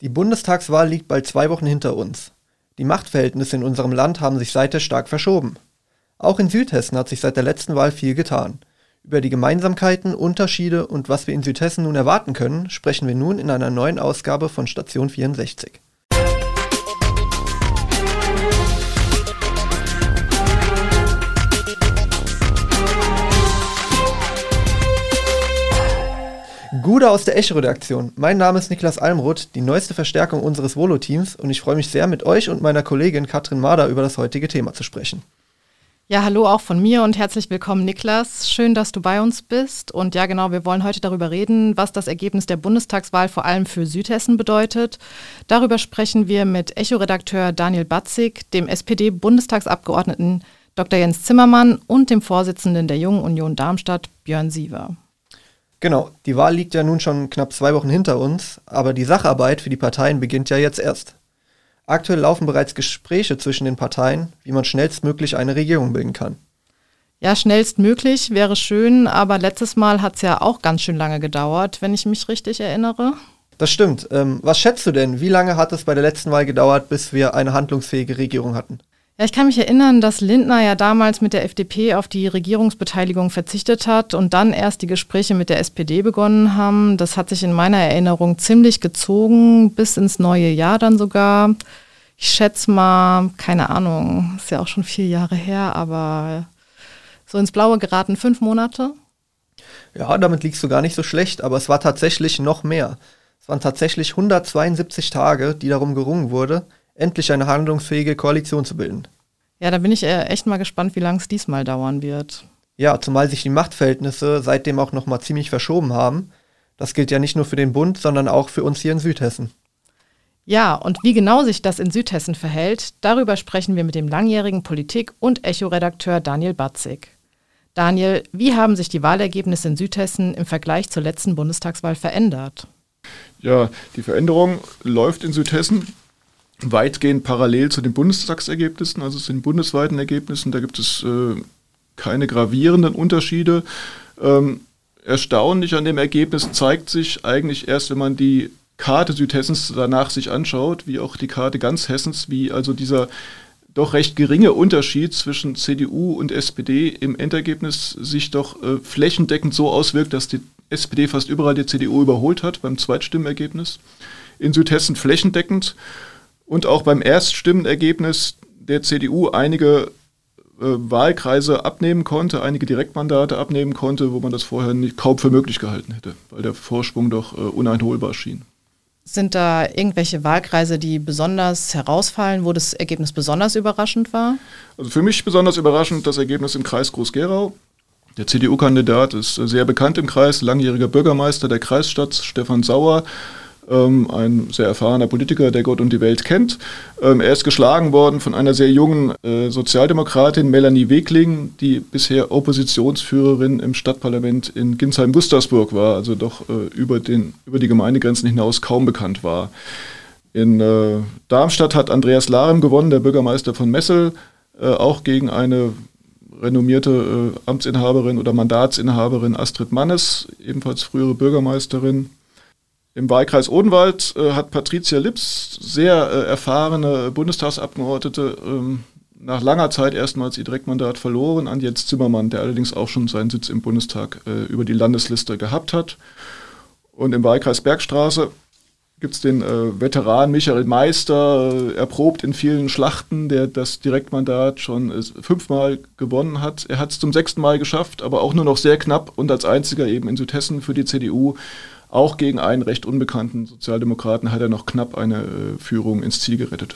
Die Bundestagswahl liegt bald zwei Wochen hinter uns. Die Machtverhältnisse in unserem Land haben sich seither stark verschoben. Auch in Südhessen hat sich seit der letzten Wahl viel getan. Über die Gemeinsamkeiten, Unterschiede und was wir in Südhessen nun erwarten können, sprechen wir nun in einer neuen Ausgabe von Station 64. Gude aus der Echo-Redaktion. Mein Name ist Niklas Almroth, die neueste Verstärkung unseres Volo-Teams und ich freue mich sehr, mit euch und meiner Kollegin Katrin Mader über das heutige Thema zu sprechen. Ja, hallo auch von mir und herzlich willkommen, Niklas. Schön, dass du bei uns bist. Und ja, genau, wir wollen heute darüber reden, was das Ergebnis der Bundestagswahl vor allem für Südhessen bedeutet. Darüber sprechen wir mit Echo-Redakteur Daniel Batzig, dem SPD-Bundestagsabgeordneten Dr. Jens Zimmermann und dem Vorsitzenden der Jungen Union Darmstadt, Björn Siever. Genau, die Wahl liegt ja nun schon knapp zwei Wochen hinter uns, aber die Sacharbeit für die Parteien beginnt ja jetzt erst. Aktuell laufen bereits Gespräche zwischen den Parteien, wie man schnellstmöglich eine Regierung bilden kann. Ja, schnellstmöglich wäre schön, aber letztes Mal hat es ja auch ganz schön lange gedauert, wenn ich mich richtig erinnere. Das stimmt. Ähm, was schätzt du denn? Wie lange hat es bei der letzten Wahl gedauert, bis wir eine handlungsfähige Regierung hatten? Ja, ich kann mich erinnern, dass Lindner ja damals mit der FDP auf die Regierungsbeteiligung verzichtet hat und dann erst die Gespräche mit der SPD begonnen haben. Das hat sich in meiner Erinnerung ziemlich gezogen, bis ins neue Jahr dann sogar. Ich schätze mal, keine Ahnung, ist ja auch schon vier Jahre her, aber so ins Blaue geraten fünf Monate. Ja, damit liegst du gar nicht so schlecht, aber es war tatsächlich noch mehr. Es waren tatsächlich 172 Tage, die darum gerungen wurde, endlich eine handlungsfähige Koalition zu bilden. Ja, da bin ich äh, echt mal gespannt, wie lange es diesmal dauern wird. Ja, zumal sich die Machtverhältnisse seitdem auch nochmal ziemlich verschoben haben. Das gilt ja nicht nur für den Bund, sondern auch für uns hier in Südhessen. Ja, und wie genau sich das in Südhessen verhält, darüber sprechen wir mit dem langjährigen Politik- und Echo-Redakteur Daniel Batzig. Daniel, wie haben sich die Wahlergebnisse in Südhessen im Vergleich zur letzten Bundestagswahl verändert? Ja, die Veränderung läuft in Südhessen weitgehend parallel zu den Bundestagsergebnissen, also zu den bundesweiten Ergebnissen. Da gibt es äh, keine gravierenden Unterschiede. Ähm, erstaunlich an dem Ergebnis zeigt sich eigentlich erst, wenn man die Karte Südhessens danach sich anschaut, wie auch die Karte ganz Hessens, wie also dieser doch recht geringe Unterschied zwischen CDU und SPD im Endergebnis sich doch äh, flächendeckend so auswirkt, dass die SPD fast überall die CDU überholt hat beim Zweitstimmenergebnis. In Südhessen flächendeckend und auch beim Erststimmenergebnis der CDU einige äh, Wahlkreise abnehmen konnte, einige Direktmandate abnehmen konnte, wo man das vorher nicht, kaum für möglich gehalten hätte, weil der Vorsprung doch äh, uneinholbar schien. Sind da irgendwelche Wahlkreise, die besonders herausfallen, wo das Ergebnis besonders überraschend war? Also für mich besonders überraschend das Ergebnis im Kreis Groß-Gerau. Der CDU-Kandidat ist sehr bekannt im Kreis, langjähriger Bürgermeister der Kreisstadt, Stefan Sauer ähm, ein sehr erfahrener Politiker, der Gott und die Welt kennt. Ähm, er ist geschlagen worden von einer sehr jungen äh, Sozialdemokratin, Melanie Wegling, die bisher Oppositionsführerin im Stadtparlament in Ginsheim-Gustersburg war, also doch äh, über, den, über die Gemeindegrenzen hinaus kaum bekannt war. In äh, Darmstadt hat Andreas Larem gewonnen, der Bürgermeister von Messel, äh, auch gegen eine renommierte äh, Amtsinhaberin oder Mandatsinhaberin Astrid Mannes, ebenfalls frühere Bürgermeisterin. Im Wahlkreis Odenwald äh, hat Patricia Lips, sehr äh, erfahrene Bundestagsabgeordnete, ähm, nach langer Zeit erstmals ihr Direktmandat verloren an Jens Zimmermann, der allerdings auch schon seinen Sitz im Bundestag äh, über die Landesliste gehabt hat. Und im Wahlkreis Bergstraße gibt es den äh, Veteran Michael Meister, äh, erprobt in vielen Schlachten, der das Direktmandat schon äh, fünfmal gewonnen hat. Er hat es zum sechsten Mal geschafft, aber auch nur noch sehr knapp und als einziger eben in Südhessen für die CDU auch gegen einen recht unbekannten Sozialdemokraten hat er noch knapp eine äh, Führung ins Ziel gerettet.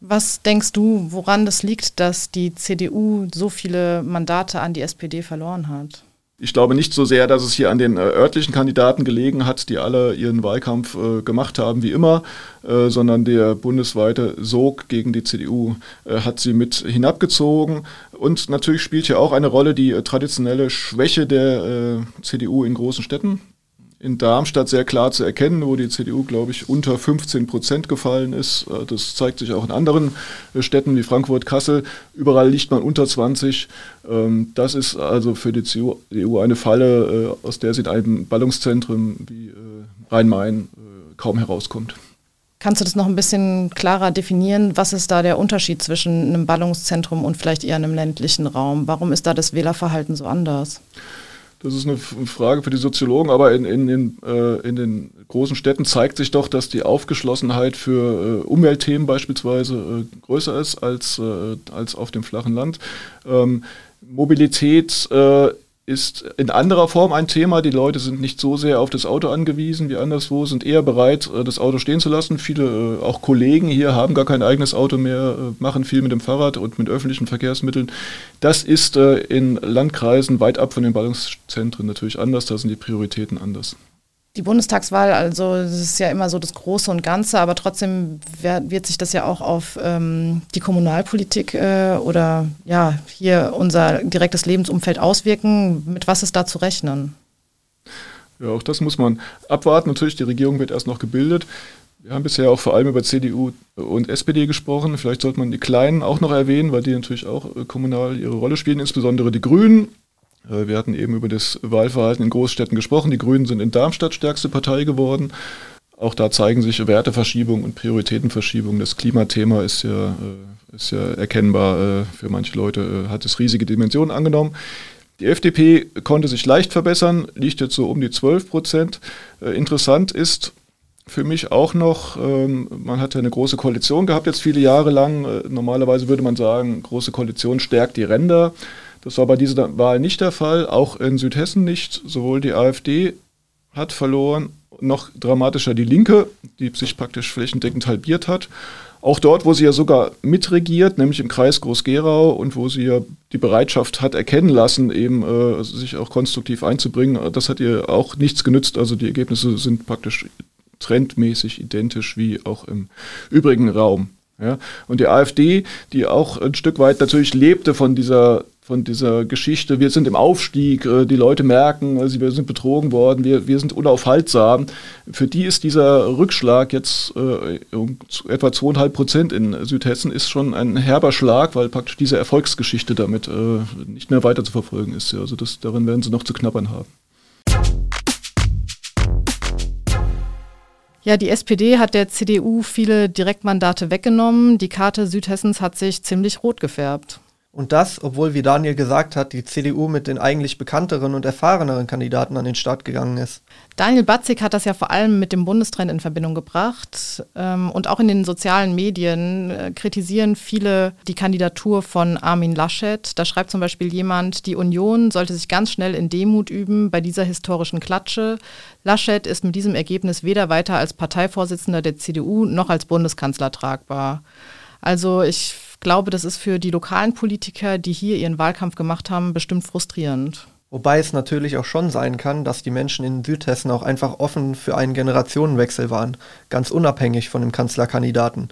Was denkst du, woran das liegt, dass die CDU so viele Mandate an die SPD verloren hat? Ich glaube nicht so sehr, dass es hier an den äh, örtlichen Kandidaten gelegen hat, die alle ihren Wahlkampf äh, gemacht haben wie immer, äh, sondern der bundesweite Sog gegen die CDU äh, hat sie mit hinabgezogen. Und natürlich spielt hier auch eine Rolle die äh, traditionelle Schwäche der CDU in großen Städten in Darmstadt sehr klar zu erkennen, wo die CDU, glaube ich, unter 15 Prozent gefallen ist. Äh, das zeigt sich auch in anderen äh, Städten wie Frankfurt, Kassel. Überall liegt man unter 20. Ähm, das ist also für die CDU eine Falle, äh, aus der sie in einem Ballungszentrum wie Rhein-Main kaum herauskommt. Kannst du das noch ein bisschen klarer definieren? Was ist da der Unterschied zwischen einem Ballungszentrum und vielleicht eher einem ländlichen Raum? Warum ist da das Wählerverhalten so anders? Das ist eine Frage für die Soziologen, aber in, in, in, äh, in den großen Städten zeigt sich doch, dass die Aufgeschlossenheit für äh, Umweltthemen beispielsweise äh, größer ist als, äh, als auf dem flachen Land. Ähm, Mobilität äh, ist in anderer Form ein Thema. Die Leute sind nicht so sehr auf das Auto angewiesen wie anderswo, sind eher bereit, äh, das Auto stehen zu lassen. Viele, äh, auch Kollegen hier, haben gar kein eigenes Auto mehr, äh, machen viel mit dem Fahrrad und mit öffentlichen Verkehrsmitteln. Das ist in Landkreisen weit ab von den Ballungszentren natürlich anders. Da sind die Prioritäten anders. Die Bundestagswahl, also das ist ja immer so das Große und Ganze, aber trotzdem wird sich das ja auch auf ähm, die Kommunalpolitik äh, oder ja hier unser direktes Lebensumfeld auswirken. Mit was ist da zu rechnen? Ja, auch das muss man abwarten. Natürlich, die Regierung wird erst noch gebildet. Wir haben bisher auch vor allem über CDU und SPD gesprochen. Vielleicht sollte man die Kleinen auch noch erwähnen, weil die natürlich auch äh, kommunal ihre Rolle spielen, insbesondere die Grünen wir hatten eben über das Wahlverhalten in Großstädten gesprochen. Die Grünen sind in Darmstadt stärkste Partei geworden. Auch da zeigen sich Werteverschiebungen und Prioritätenverschiebungen. Das Klimathema ist ja, äh, ist ja erkennbar. Äh, für manche Leute hat es riesige Dimensionen angenommen. Die FDP konnte sich leicht verbessern, liegt jetzt so um die 12 Prozent. Interessant ist für mich auch noch, ähm, man hat ja eine große Koalition gehabt jetzt viele Jahre lang. Normalerweise würde man sagen, große Koalition stärkt die Ränder. Das war bei dieser Wahl nicht der Fall, auch in Südhessen nicht. Sowohl die AfD hat verloren, noch dramatischer die Linke, die sich praktisch flächendeckend halbiert hat. Auch dort, wo sie ja sogar mitregiert, nämlich im Kreis Groß-Gerau und wo sie ja die Bereitschaft hat erkennen lassen, eben äh, sich auch konstruktiv einzubringen, das hat ihr auch nichts genützt. Also die Ergebnisse sind praktisch trendmäßig identisch wie auch im übrigen Raum. Ja? Und die AfD, die auch ein Stück weit natürlich lebte von dieser von dieser Geschichte, wir sind im Aufstieg, äh, die Leute merken, also wir sind betrogen worden, wir, wir sind unaufhaltsam. Für die ist dieser Rückschlag jetzt äh, um etwa zweieinhalb Prozent in Südhessen ist schon ein herber Schlag, weil praktisch diese Erfolgsgeschichte damit äh, nicht mehr weiter zu verfolgen ist. Also das, darin werden sie noch zu knabbern haben. Ja, die SPD hat der CDU viele Direktmandate weggenommen. Die Karte Südhessens hat sich ziemlich rot gefärbt. Und das, obwohl, wie Daniel gesagt hat, die CDU mit den eigentlich bekannteren und erfahreneren Kandidaten an den Start gegangen ist. Daniel Batzig hat das ja vor allem mit dem Bundestrend in Verbindung gebracht. Ähm, und auch in den sozialen Medien äh, kritisieren viele die Kandidatur von Armin Laschet. Da schreibt zum Beispiel jemand, die Union sollte sich ganz schnell in Demut üben bei dieser historischen Klatsche. Laschet ist mit diesem Ergebnis weder weiter als Parteivorsitzender der CDU noch als Bundeskanzler tragbar. Also ich glaube, das ist für die lokalen Politiker, die hier ihren Wahlkampf gemacht haben, bestimmt frustrierend. Wobei es natürlich auch schon sein kann, dass die Menschen in Südhessen auch einfach offen für einen Generationenwechsel waren, ganz unabhängig von dem Kanzlerkandidaten.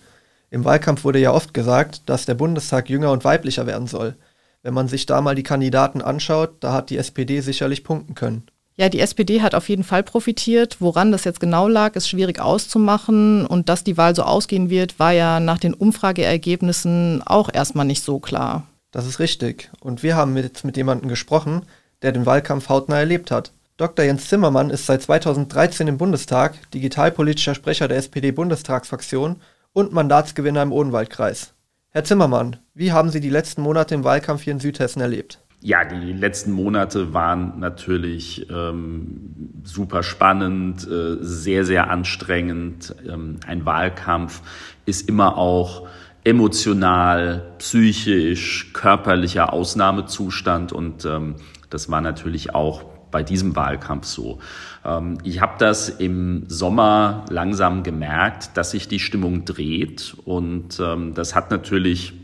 Im Wahlkampf wurde ja oft gesagt, dass der Bundestag jünger und weiblicher werden soll. Wenn man sich da mal die Kandidaten anschaut, da hat die SPD sicherlich punkten können. Ja, die SPD hat auf jeden Fall profitiert. Woran das jetzt genau lag, ist schwierig auszumachen. Und dass die Wahl so ausgehen wird, war ja nach den Umfrageergebnissen auch erstmal nicht so klar. Das ist richtig. Und wir haben jetzt mit jemandem gesprochen, der den Wahlkampf hautnah erlebt hat. Dr. Jens Zimmermann ist seit 2013 im Bundestag, digitalpolitischer Sprecher der SPD-Bundestagsfraktion und Mandatsgewinner im Odenwaldkreis. Herr Zimmermann, wie haben Sie die letzten Monate im Wahlkampf hier in Südhessen erlebt? Ja, die letzten Monate waren natürlich ähm, super spannend, äh, sehr, sehr anstrengend. Ähm, ein Wahlkampf ist immer auch emotional, psychisch, körperlicher Ausnahmezustand und ähm, das war natürlich auch bei diesem Wahlkampf so. Ähm, ich habe das im Sommer langsam gemerkt, dass sich die Stimmung dreht und ähm, das hat natürlich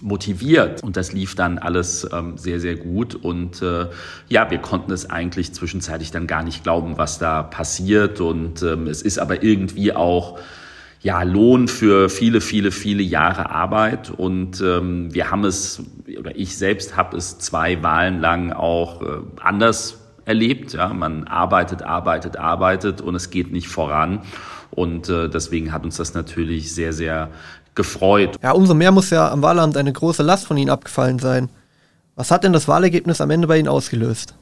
motiviert. Und das lief dann alles ähm, sehr, sehr gut. Und äh, ja, wir konnten es eigentlich zwischenzeitlich dann gar nicht glauben, was da passiert. Und ähm, es ist aber irgendwie auch ja, Lohn für viele, viele, viele Jahre Arbeit. Und ähm, wir haben es, oder ich selbst habe es zwei Wahlen lang auch äh, anders erlebt. Ja, man arbeitet, arbeitet, arbeitet und es geht nicht voran. Und äh, deswegen hat uns das natürlich sehr, sehr gefreut. Ja, umso mehr muss ja am Wahlamt eine große Last von Ihnen abgefallen sein. Was hat denn das Wahlergebnis am Ende bei Ihnen ausgelöst?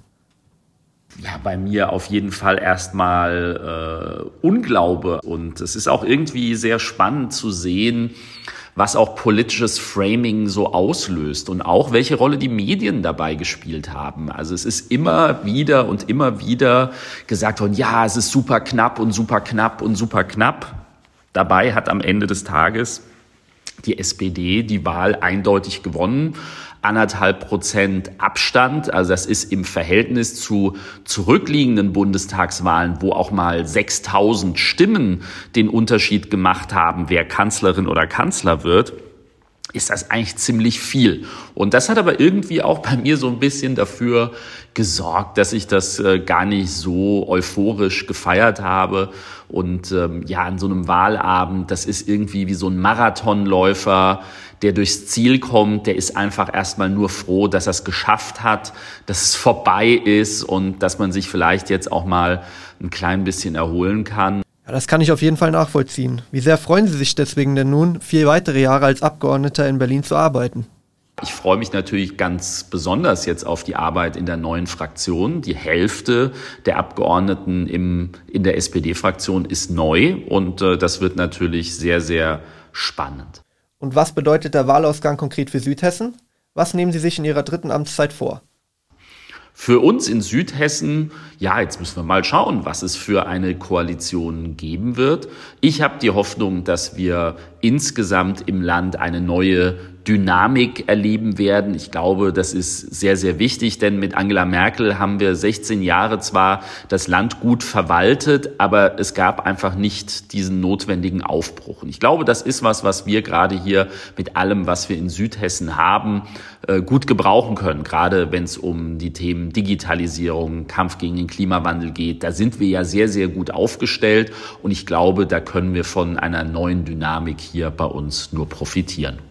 ja, bei mir auf jeden Fall erstmal äh, Unglaube. Und es ist auch irgendwie sehr spannend zu sehen, was auch politisches Framing so auslöst und auch welche Rolle die Medien dabei gespielt haben. Also es ist immer wieder und immer wieder gesagt worden, ja, es ist super knapp und super knapp und super knapp. Dabei hat am Ende des Tages die SPD die Wahl eindeutig gewonnen anderthalb Prozent Abstand. Also das ist im Verhältnis zu zurückliegenden Bundestagswahlen, wo auch mal 6000 Stimmen den Unterschied gemacht haben, wer Kanzlerin oder Kanzler wird ist das eigentlich ziemlich viel. Und das hat aber irgendwie auch bei mir so ein bisschen dafür gesorgt, dass ich das äh, gar nicht so euphorisch gefeiert habe. Und ähm, ja, an so einem Wahlabend, das ist irgendwie wie so ein Marathonläufer, der durchs Ziel kommt, der ist einfach erstmal nur froh, dass er es geschafft hat, dass es vorbei ist und dass man sich vielleicht jetzt auch mal ein klein bisschen erholen kann. Ja, das kann ich auf jeden Fall nachvollziehen. Wie sehr freuen Sie sich deswegen denn nun, vier weitere Jahre als Abgeordneter in Berlin zu arbeiten? Ich freue mich natürlich ganz besonders jetzt auf die Arbeit in der neuen Fraktion. Die Hälfte der Abgeordneten im, in der SPD-Fraktion ist neu und äh, das wird natürlich sehr, sehr spannend. Und was bedeutet der Wahlausgang konkret für Südhessen? Was nehmen Sie sich in Ihrer dritten Amtszeit vor? Für uns in Südhessen, ja, jetzt müssen wir mal schauen, was es für eine Koalition geben wird. Ich habe die Hoffnung, dass wir insgesamt im Land eine neue Dynamik erleben werden. Ich glaube, das ist sehr, sehr wichtig, denn mit Angela Merkel haben wir 16 Jahre zwar das Land gut verwaltet, aber es gab einfach nicht diesen notwendigen Aufbruch. Und ich glaube, das ist was, was wir gerade hier mit allem, was wir in Südhessen haben, äh, gut gebrauchen können. Gerade wenn es um die Themen Digitalisierung, Kampf gegen den Klimawandel geht. Da sind wir ja sehr, sehr gut aufgestellt. Und ich glaube, da können wir von einer neuen Dynamik hier bei uns nur profitieren.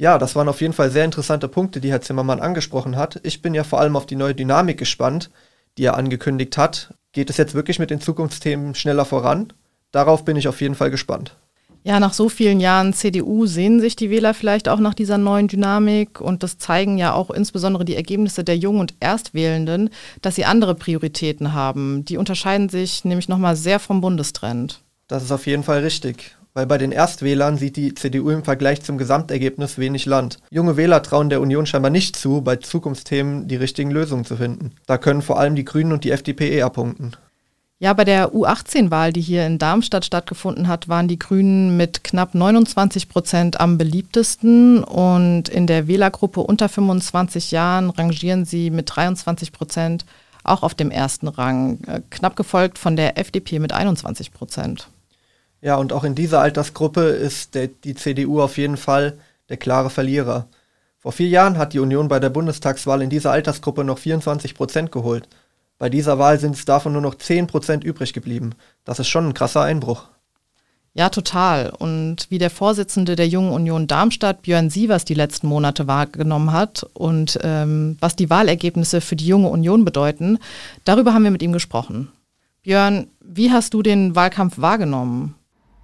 Ja, das waren auf jeden Fall sehr interessante Punkte, die Herr Zimmermann angesprochen hat. Ich bin ja vor allem auf die neue Dynamik gespannt, die er angekündigt hat. Geht es jetzt wirklich mit den Zukunftsthemen schneller voran? Darauf bin ich auf jeden Fall gespannt. Ja, nach so vielen Jahren CDU sehen sich die Wähler vielleicht auch nach dieser neuen Dynamik und das zeigen ja auch insbesondere die Ergebnisse der Jungen und Erstwählenden, dass sie andere Prioritäten haben. Die unterscheiden sich nämlich nochmal sehr vom Bundestrend. Das ist auf jeden Fall richtig weil bei den Erstwählern sieht die CDU im Vergleich zum Gesamtergebnis wenig Land. Junge Wähler trauen der Union scheinbar nicht zu, bei Zukunftsthemen die richtigen Lösungen zu finden. Da können vor allem die Grünen und die FDP eher punkten. Ja, bei der U18-Wahl, die hier in Darmstadt stattgefunden hat, waren die Grünen mit knapp 29 Prozent am beliebtesten und in der Wählergruppe unter 25 Jahren rangieren sie mit 23 Prozent auch auf dem ersten Rang, äh, knapp gefolgt von der FDP mit 21 Prozent. Ja, und auch in dieser Altersgruppe ist der, die CDU auf jeden Fall der klare Verlierer. Vor vier Jahren hat die Union bei der Bundestagswahl in dieser Altersgruppe noch 24 Prozent geholt. Bei dieser Wahl sind es davon nur noch 10 Prozent übrig geblieben. Das ist schon ein krasser Einbruch. Ja, total. Und wie der Vorsitzende der Jungen Union Darmstadt, Björn Sievers, die letzten Monate wahrgenommen hat und ähm, was die Wahlergebnisse für die Junge Union bedeuten, darüber haben wir mit ihm gesprochen. Björn, wie hast du den Wahlkampf wahrgenommen?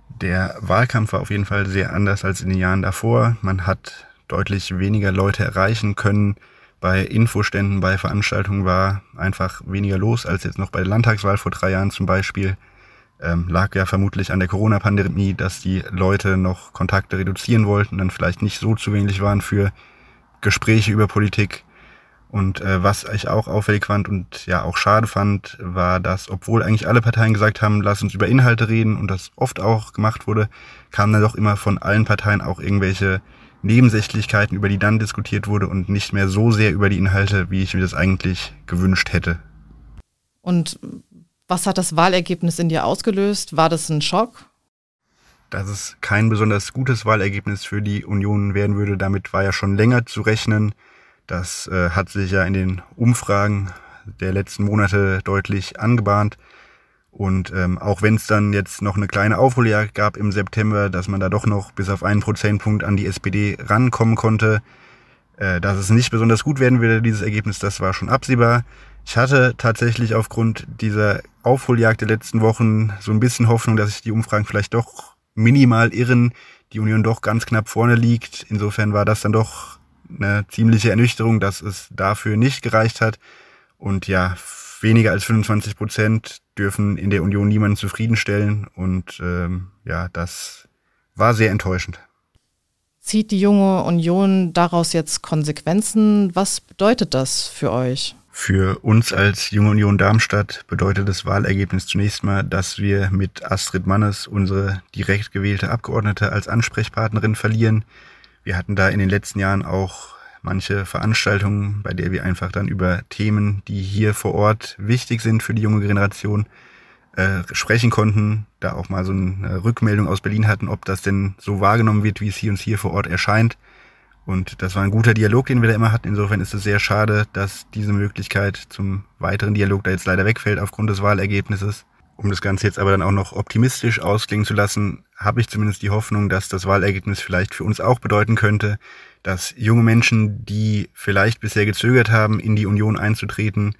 Der Wahlkampf war auf jeden Fall sehr anders als in den Jahren davor. Man hat deutlich weniger Leute erreichen können. Bei Infoständen, bei Veranstaltungen war einfach weniger los als jetzt noch bei der Landtagswahl vor drei Jahren zum Beispiel. Ähm, lag ja vermutlich an der Corona-Pandemie, dass die Leute noch Kontakte reduzieren wollten, dann vielleicht nicht so zugänglich waren für Gespräche über Politik. Und äh, was ich auch auffällig fand und ja auch schade fand, war, dass obwohl eigentlich alle Parteien gesagt haben, lass uns über Inhalte reden und das oft auch gemacht wurde, kamen dann doch immer von allen Parteien auch irgendwelche Nebensächlichkeiten, über die dann diskutiert wurde und nicht mehr so sehr über die Inhalte, wie ich mir das eigentlich gewünscht hätte. Und was hat das Wahlergebnis in dir ausgelöst? War das ein Schock? Dass es kein besonders gutes Wahlergebnis für die Union werden würde, damit war ja schon länger zu rechnen. Das äh, hat sich ja in den Umfragen der letzten Monate deutlich angebahnt. Und ähm, auch wenn es dann jetzt noch eine kleine Aufholjagd gab im September, dass man da doch noch bis auf einen Prozentpunkt an die SPD rankommen konnte, äh, dass es nicht besonders gut werden würde, dieses Ergebnis, das war schon absehbar. Ich hatte tatsächlich aufgrund dieser Aufholjagd der letzten Wochen so ein bisschen Hoffnung, dass sich die Umfragen vielleicht doch minimal irren, die Union doch ganz knapp vorne liegt. Insofern war das dann doch eine ziemliche Ernüchterung, dass es dafür nicht gereicht hat. Und ja, weniger als 25 Prozent dürfen in der Union niemanden zufriedenstellen. Und ähm, ja, das war sehr enttäuschend. Zieht die junge Union daraus jetzt Konsequenzen? Was bedeutet das für euch? Für uns als Junge Union Darmstadt bedeutet das Wahlergebnis zunächst mal, dass wir mit Astrid Mannes unsere direkt gewählte Abgeordnete als Ansprechpartnerin verlieren. Wir hatten da in den letzten Jahren auch manche Veranstaltungen, bei der wir einfach dann über Themen, die hier vor Ort wichtig sind für die junge Generation, äh, sprechen konnten, da auch mal so eine Rückmeldung aus Berlin hatten, ob das denn so wahrgenommen wird, wie es hier uns hier vor Ort erscheint. Und das war ein guter Dialog, den wir da immer hatten. Insofern ist es sehr schade, dass diese Möglichkeit zum weiteren Dialog da jetzt leider wegfällt aufgrund des Wahlergebnisses. Um das Ganze jetzt aber dann auch noch optimistisch ausklingen zu lassen, habe ich zumindest die Hoffnung, dass das Wahlergebnis vielleicht für uns auch bedeuten könnte, dass junge Menschen, die vielleicht bisher gezögert haben, in die Union einzutreten,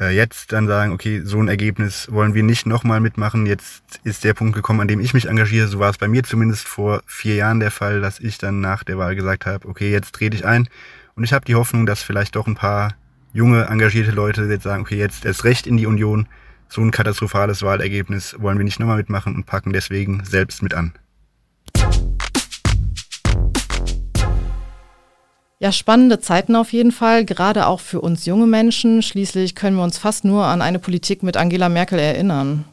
äh, jetzt dann sagen, okay, so ein Ergebnis wollen wir nicht nochmal mitmachen. Jetzt ist der Punkt gekommen, an dem ich mich engagiere. So war es bei mir zumindest vor vier Jahren der Fall, dass ich dann nach der Wahl gesagt habe, okay, jetzt trete ich ein. Und ich habe die Hoffnung, dass vielleicht doch ein paar junge, engagierte Leute jetzt sagen, okay, jetzt erst recht in die Union. So ein katastrophales Wahlergebnis wollen wir nicht nochmal mitmachen und packen deswegen selbst mit an. Ja, spannende Zeiten auf jeden Fall, gerade auch für uns junge Menschen. Schließlich können wir uns fast nur an eine Politik mit Angela Merkel erinnern.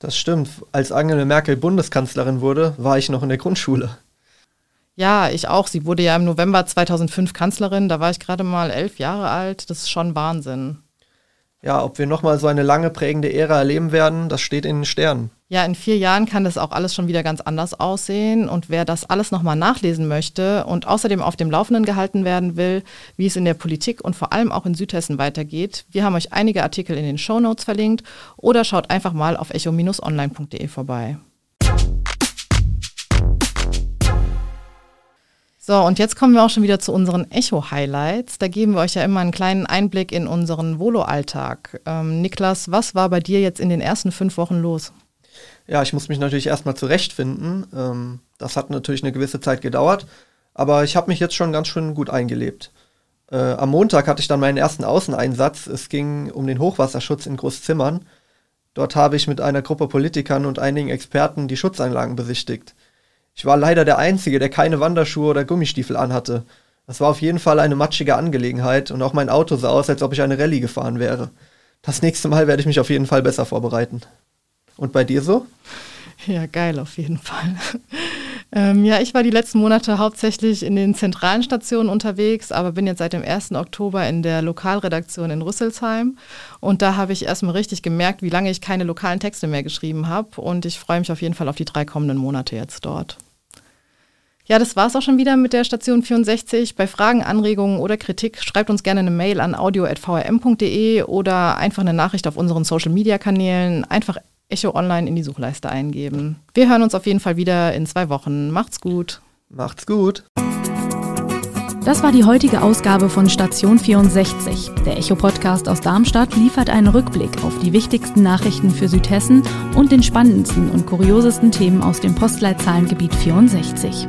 Das stimmt. Als Angela Merkel Bundeskanzlerin wurde, war ich noch in der Grundschule. Ja, ich auch. Sie wurde ja im November 2005 Kanzlerin. Da war ich gerade mal elf Jahre alt. Das ist schon Wahnsinn. Ja, ob wir nochmal so eine lange prägende Ära erleben werden, das steht in den Sternen. Ja, in vier Jahren kann das auch alles schon wieder ganz anders aussehen. Und wer das alles nochmal nachlesen möchte und außerdem auf dem Laufenden gehalten werden will, wie es in der Politik und vor allem auch in Südhessen weitergeht, wir haben euch einige Artikel in den Show Notes verlinkt oder schaut einfach mal auf echo-online.de vorbei. So, und jetzt kommen wir auch schon wieder zu unseren Echo-Highlights. Da geben wir euch ja immer einen kleinen Einblick in unseren Volo-Alltag. Ähm, Niklas, was war bei dir jetzt in den ersten fünf Wochen los? Ja, ich muss mich natürlich erstmal zurechtfinden. Ähm, das hat natürlich eine gewisse Zeit gedauert, aber ich habe mich jetzt schon ganz schön gut eingelebt. Äh, am Montag hatte ich dann meinen ersten Außeneinsatz. Es ging um den Hochwasserschutz in Großzimmern. Dort habe ich mit einer Gruppe Politikern und einigen Experten die Schutzanlagen besichtigt. Ich war leider der Einzige, der keine Wanderschuhe oder Gummistiefel anhatte. Das war auf jeden Fall eine matschige Angelegenheit und auch mein Auto sah aus, als ob ich eine Rallye gefahren wäre. Das nächste Mal werde ich mich auf jeden Fall besser vorbereiten. Und bei dir so? Ja, geil, auf jeden Fall. ähm, ja, ich war die letzten Monate hauptsächlich in den zentralen Stationen unterwegs, aber bin jetzt seit dem 1. Oktober in der Lokalredaktion in Rüsselsheim. Und da habe ich erstmal richtig gemerkt, wie lange ich keine lokalen Texte mehr geschrieben habe. Und ich freue mich auf jeden Fall auf die drei kommenden Monate jetzt dort. Ja, das war es auch schon wieder mit der Station 64. Bei Fragen, Anregungen oder Kritik schreibt uns gerne eine Mail an audio.vrm.de oder einfach eine Nachricht auf unseren Social-Media-Kanälen. Einfach Echo Online in die Suchleiste eingeben. Wir hören uns auf jeden Fall wieder in zwei Wochen. Macht's gut. Macht's gut. Das war die heutige Ausgabe von Station 64. Der Echo-Podcast aus Darmstadt liefert einen Rückblick auf die wichtigsten Nachrichten für Südhessen und den spannendsten und kuriosesten Themen aus dem Postleitzahlengebiet 64.